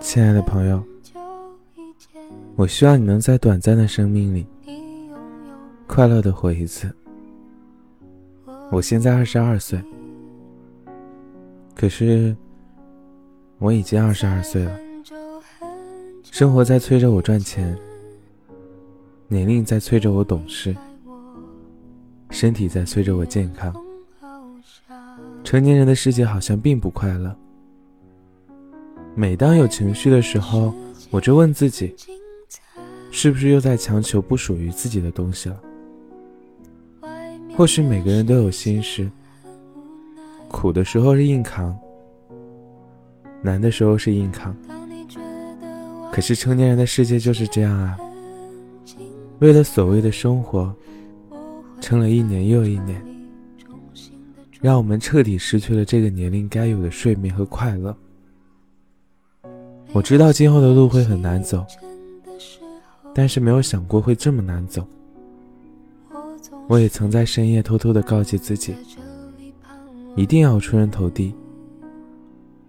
亲爱的朋友，我希望你能在短暂的生命里快乐的活一次。我现在二十二岁，可是我已经二十二岁了。生活在催着我赚钱，年龄在催着我懂事，身体在催着我健康。成年人的世界好像并不快乐。每当有情绪的时候，我就问自己，是不是又在强求不属于自己的东西了？或许每个人都有心事，苦的时候是硬扛，难的时候是硬扛。可是成年人的世界就是这样啊，为了所谓的生活，撑了一年又一年。让我们彻底失去了这个年龄该有的睡眠和快乐。我知道今后的路会很难走，但是没有想过会这么难走。我也曾在深夜偷偷的告诫自己，一定要出人头地，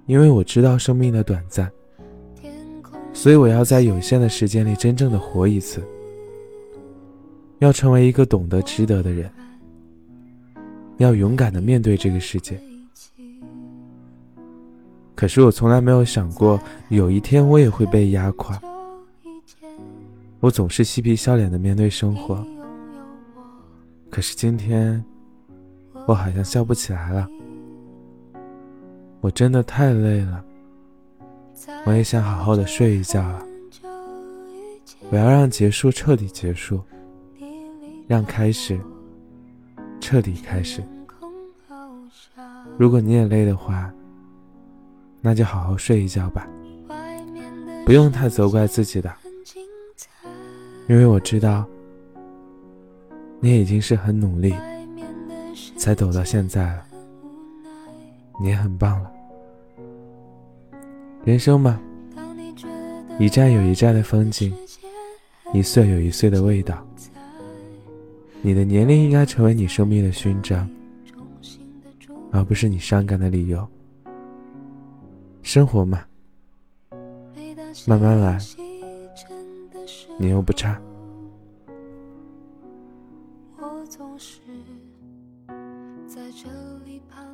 因为我知道生命的短暂，所以我要在有限的时间里真正的活一次，要成为一个懂得值得的人。要勇敢的面对这个世界。可是我从来没有想过，有一天我也会被压垮。我总是嬉皮笑脸的面对生活。可是今天，我好像笑不起来了。我真的太累了，我也想好好的睡一觉了。我要让结束彻底结束，让开始。彻底开始。如果你也累的话，那就好好睡一觉吧，不用太责怪自己的，因为我知道，你已经是很努力才走到现在了，你也很棒了。人生嘛，一站有一站的风景，一岁有一岁的味道。你的年龄应该成为你生命的勋章，而不是你伤感的理由。生活嘛。慢慢来。你又不差。我总是在这里盼